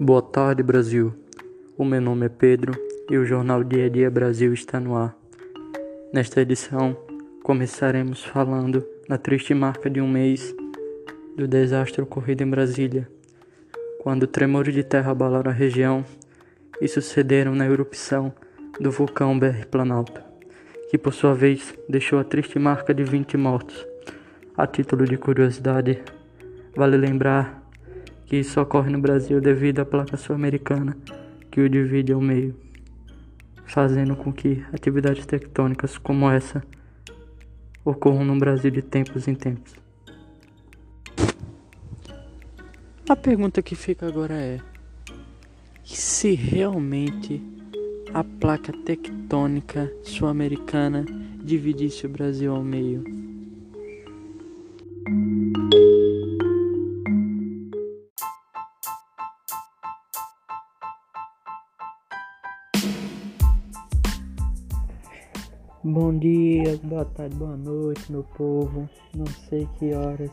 Boa tarde, Brasil. O meu nome é Pedro e o jornal Dia a Dia Brasil está no ar. Nesta edição, começaremos falando na triste marca de um mês do desastre ocorrido em Brasília, quando tremores de terra abalaram a região e sucederam na erupção do vulcão BR Planalto, que por sua vez deixou a triste marca de 20 mortos. A título de curiosidade, vale lembrar que isso ocorre no Brasil devido à placa sul-americana que o divide ao meio, fazendo com que atividades tectônicas como essa ocorram no Brasil de tempos em tempos. A pergunta que fica agora é: se realmente a placa tectônica sul-americana dividisse o Brasil ao meio? Boa tarde, boa noite, meu povo. Não sei que horas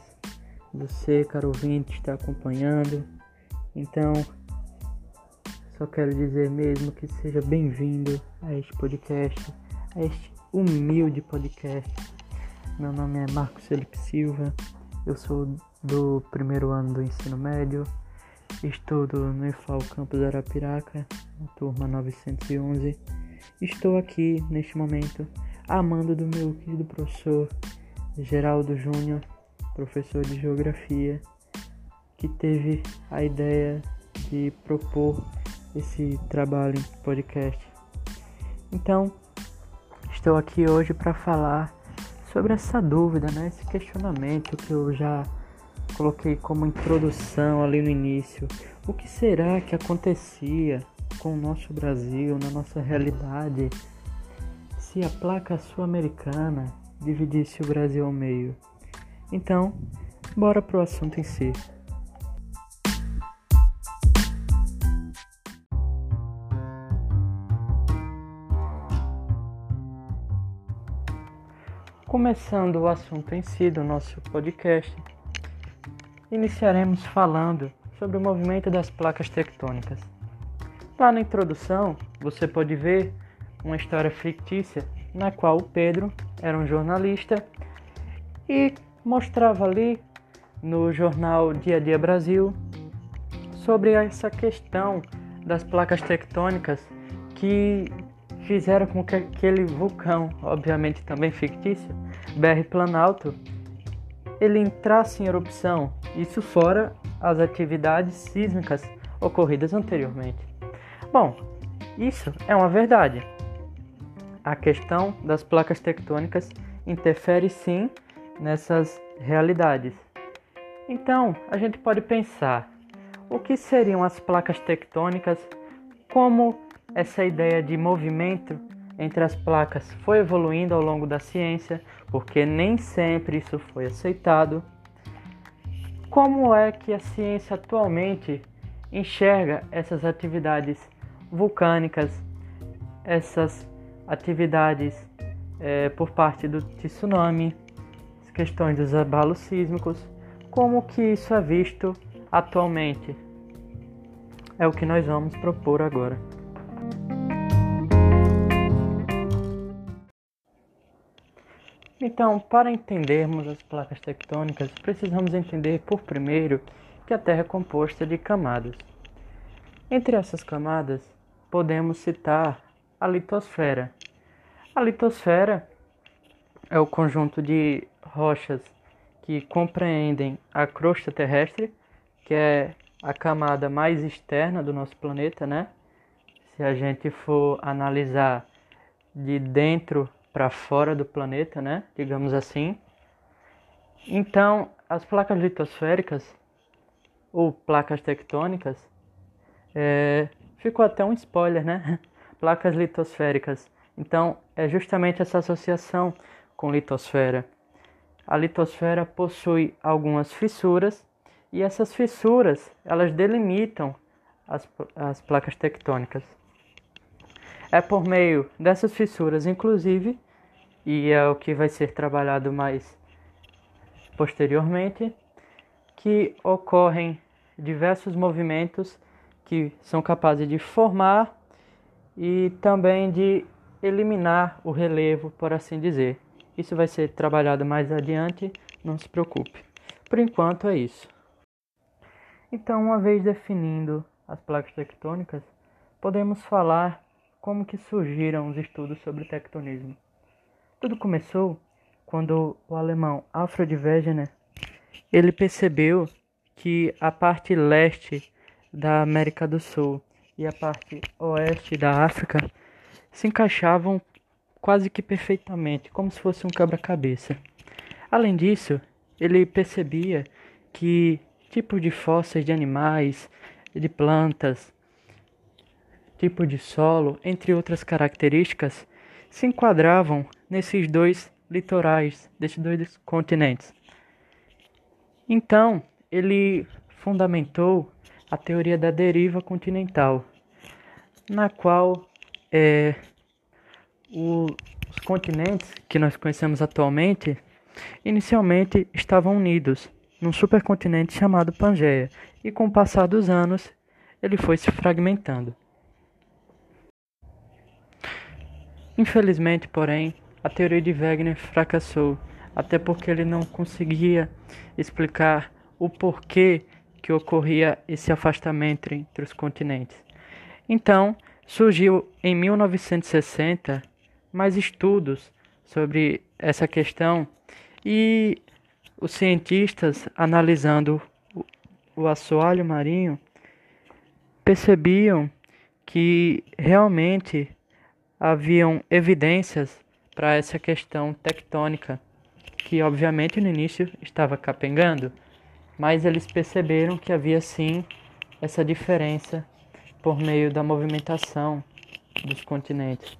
você, caro ouvinte, está acompanhando. Então, só quero dizer mesmo que seja bem-vindo a este podcast, a este humilde podcast. Meu nome é Marcos Felipe Silva, eu sou do primeiro ano do ensino médio, estudo no IFAL Campus Arapiraca, na turma 911. Estou aqui neste momento amando do meu querido professor Geraldo Júnior, professor de geografia, que teve a ideia de propor esse trabalho em podcast. Então, estou aqui hoje para falar sobre essa dúvida, né? esse questionamento que eu já coloquei como introdução ali no início. O que será que acontecia com o nosso Brasil, na nossa realidade, se a placa sul-americana dividisse o Brasil ao meio? Então, bora pro assunto em si. Começando o assunto em si do nosso podcast, iniciaremos falando sobre o movimento das placas tectônicas. Lá na introdução, você pode ver uma história fictícia na qual o Pedro era um jornalista e mostrava ali no jornal Dia a Dia Brasil sobre essa questão das placas tectônicas que fizeram com que aquele vulcão, obviamente também fictício, BR Planalto, ele entrasse em erupção, isso fora as atividades sísmicas ocorridas anteriormente. Bom, isso é uma verdade. A questão das placas tectônicas interfere sim nessas realidades. Então, a gente pode pensar o que seriam as placas tectônicas, como essa ideia de movimento entre as placas foi evoluindo ao longo da ciência, porque nem sempre isso foi aceitado. Como é que a ciência atualmente enxerga essas atividades vulcânicas, essas atividades é, por parte do tsunami, as questões dos abalos sísmicos, como que isso é visto atualmente. É o que nós vamos propor agora. Então, para entendermos as placas tectônicas, precisamos entender por primeiro que a Terra é composta de camadas. Entre essas camadas, podemos citar a litosfera. A litosfera é o conjunto de rochas que compreendem a crosta terrestre, que é a camada mais externa do nosso planeta, né? Se a gente for analisar de dentro para fora do planeta, né? Digamos assim. Então, as placas litosféricas ou placas tectônicas é, ficou até um spoiler, né? Placas litosféricas. Então, é justamente essa associação com litosfera. A litosfera possui algumas fissuras e essas fissuras, elas delimitam as, as placas tectônicas. É por meio dessas fissuras, inclusive, e é o que vai ser trabalhado mais posteriormente, que ocorrem diversos movimentos que são capazes de formar e também de eliminar o relevo, por assim dizer. Isso vai ser trabalhado mais adiante, não se preocupe. Por enquanto é isso. Então, uma vez definindo as placas tectônicas, podemos falar como que surgiram os estudos sobre tectonismo. Tudo começou quando o alemão Alfred Wegener ele percebeu que a parte leste da América do Sul e a parte oeste da África se encaixavam quase que perfeitamente, como se fosse um quebra-cabeça. Além disso, ele percebia que tipos de fósseis de animais, de plantas, tipo de solo, entre outras características, se enquadravam nesses dois litorais, desses dois continentes. Então, ele fundamentou a teoria da deriva continental, na qual é, o, os continentes que nós conhecemos atualmente inicialmente estavam unidos num supercontinente chamado Pangeia, e com o passar dos anos ele foi se fragmentando. Infelizmente, porém, a teoria de Wegener fracassou, até porque ele não conseguia explicar o porquê que ocorria esse afastamento entre os continentes. Então, surgiu em 1960 mais estudos sobre essa questão e os cientistas analisando o assoalho marinho percebiam que realmente haviam evidências para essa questão tectônica, que obviamente no início estava capengando, mas eles perceberam que havia sim essa diferença por meio da movimentação dos continentes.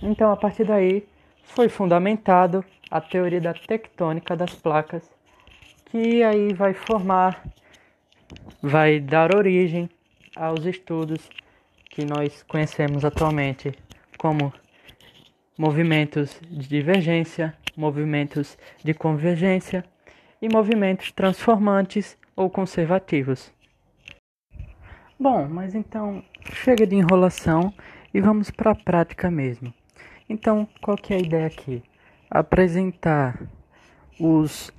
Então, a partir daí, foi fundamentado a teoria da tectônica das placas, que aí vai formar, vai dar origem aos estudos que nós conhecemos atualmente como movimentos de divergência, movimentos de convergência e movimentos transformantes ou conservativos. Bom, mas então chega de enrolação e vamos para a prática mesmo. Então, qual que é a ideia aqui? Apresentar os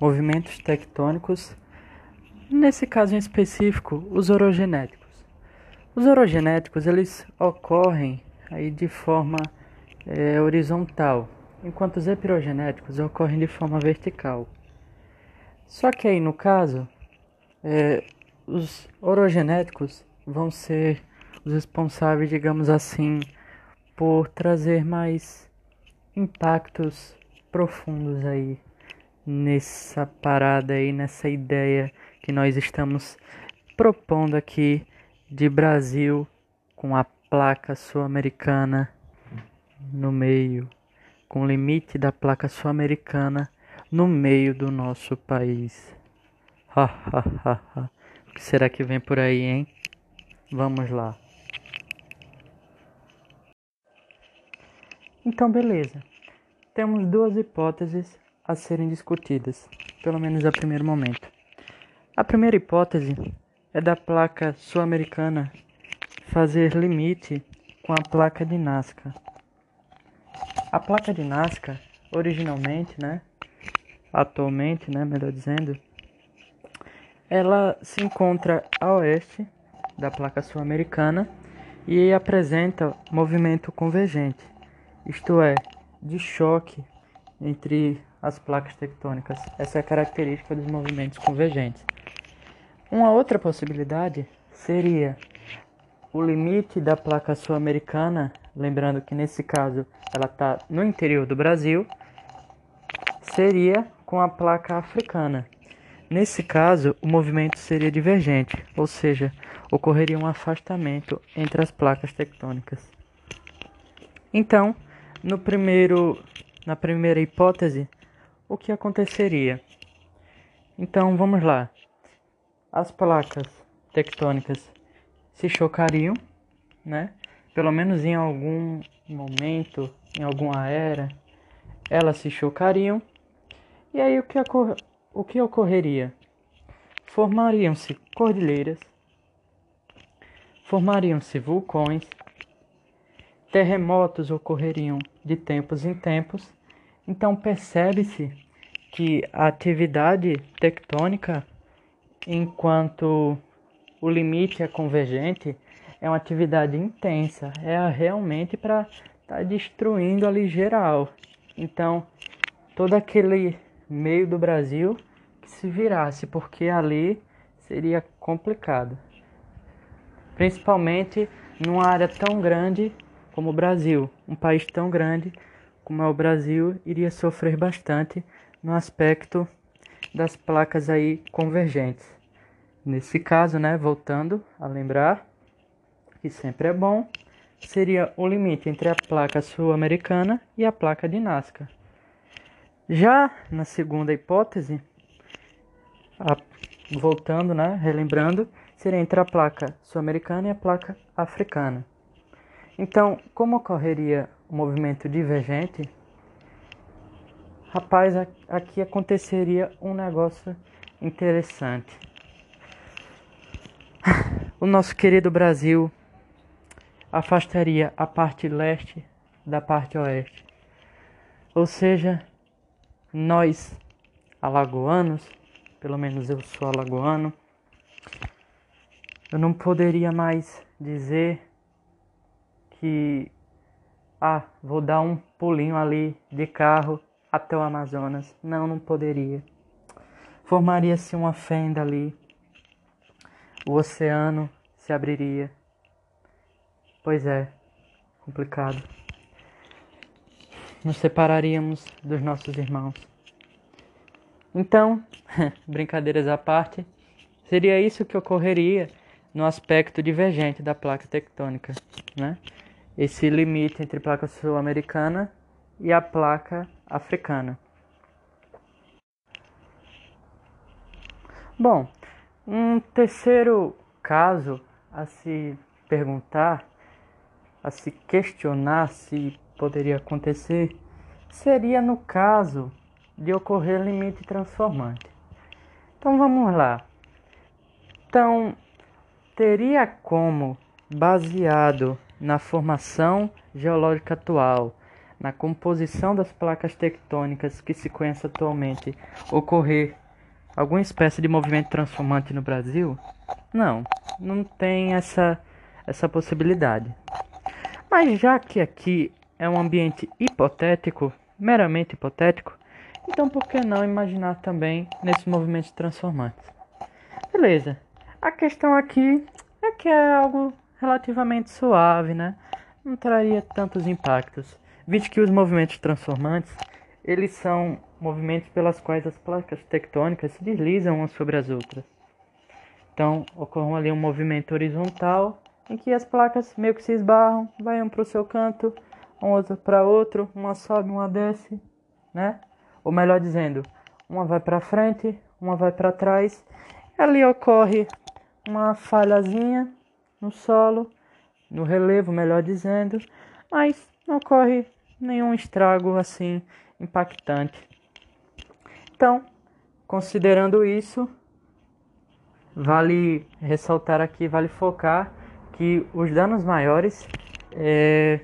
movimentos tectônicos, nesse caso em específico, os orogenéticos. Os orogenéticos eles ocorrem aí de forma é, horizontal, enquanto os epirogenéticos ocorrem de forma vertical. Só que aí no caso, é, os orogenéticos vão ser os responsáveis, digamos assim, por trazer mais impactos profundos aí nessa parada aí, nessa ideia que nós estamos propondo aqui de Brasil com a placa sul-americana no meio, com o limite da placa sul-americana no meio do nosso país. Ha ha ha ha. O que será que vem por aí, hein? Vamos lá. Então, beleza. Temos duas hipóteses a serem discutidas, pelo menos a primeiro momento. A primeira hipótese é da placa sul-americana fazer limite com a placa de Nazca. A placa de Nazca, originalmente, né, atualmente, né, melhor dizendo, ela se encontra a oeste da placa sul-americana e apresenta movimento convergente isto é, de choque entre as placas tectônicas. Essa é a característica dos movimentos convergentes. Uma outra possibilidade seria o limite da placa sul-americana, lembrando que nesse caso ela está no interior do Brasil, seria com a placa africana. Nesse caso, o movimento seria divergente, ou seja, ocorreria um afastamento entre as placas tectônicas. Então, no primeiro, na primeira hipótese, o que aconteceria? Então vamos lá. As placas tectônicas se chocariam, né? Pelo menos em algum momento, em alguma era, elas se chocariam. E aí o que, o que ocorreria? Formariam-se cordilheiras formariam-se vulcões, terremotos ocorreriam de tempos em tempos. Então percebe-se que a atividade tectônica, enquanto o limite é convergente, é uma atividade intensa, é realmente para estar tá destruindo ali geral. Então, todo aquele meio do Brasil que se virasse, porque ali seria complicado. Principalmente numa área tão grande como o Brasil. Um país tão grande como é o Brasil iria sofrer bastante no aspecto das placas aí convergentes. Nesse caso, né, voltando a lembrar que sempre é bom, seria o limite entre a placa sul-americana e a placa de Nazca. Já na segunda hipótese, a, voltando, né, relembrando, seria entre a placa sul-americana e a placa africana. Então, como ocorreria o movimento divergente? Rapaz, aqui aconteceria um negócio interessante. O nosso querido Brasil afastaria a parte leste da parte oeste. Ou seja, nós alagoanos, pelo menos eu sou alagoano, eu não poderia mais dizer que ah, vou dar um pulinho ali de carro até o Amazonas. Não, não poderia. Formaria-se uma fenda ali. O oceano se abriria. Pois é, complicado. Nos separaríamos dos nossos irmãos. Então, brincadeiras à parte, seria isso que ocorreria no aspecto divergente da placa tectônica, né? esse limite entre placa sul-americana e a placa africana. Bom, um terceiro caso a se perguntar, a se questionar se poderia acontecer, seria no caso de ocorrer limite transformante. Então vamos lá. Então, teria como, baseado na formação geológica atual, na composição das placas tectônicas que se conhece atualmente, ocorrer alguma espécie de movimento transformante no Brasil? Não, não tem essa, essa possibilidade. Mas já que aqui é um ambiente hipotético, meramente hipotético, então por que não imaginar também nesses movimentos transformantes? Beleza. A questão aqui é que é algo relativamente suave, né? Não traria tantos impactos, visto que os movimentos transformantes, eles são movimentos pelas quais as placas tectônicas se deslizam umas sobre as outras. Então, ocorre ali um movimento horizontal em que as placas meio que se esbarram, um para o seu canto, outro para outro, uma sobe, uma desce, né? Ou melhor dizendo, uma vai para frente, uma vai para trás. Ali ocorre uma falhazinha no solo, no relevo, melhor dizendo, mas não ocorre nenhum estrago assim impactante. Então, considerando isso, vale ressaltar aqui, vale focar que os danos maiores é,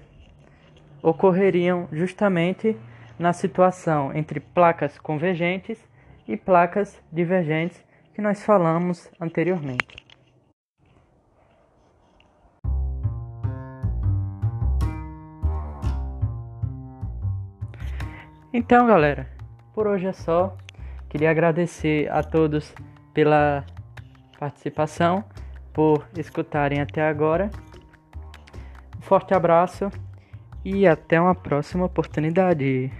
ocorreriam justamente na situação entre placas convergentes e placas divergentes que nós falamos anteriormente. Então, galera, por hoje é só. Queria agradecer a todos pela participação, por escutarem até agora. Um forte abraço e até uma próxima oportunidade.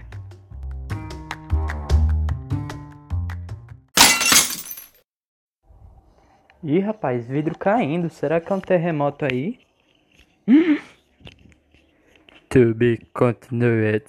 Ih, rapaz, vidro caindo. Será que é um terremoto aí? to be continued.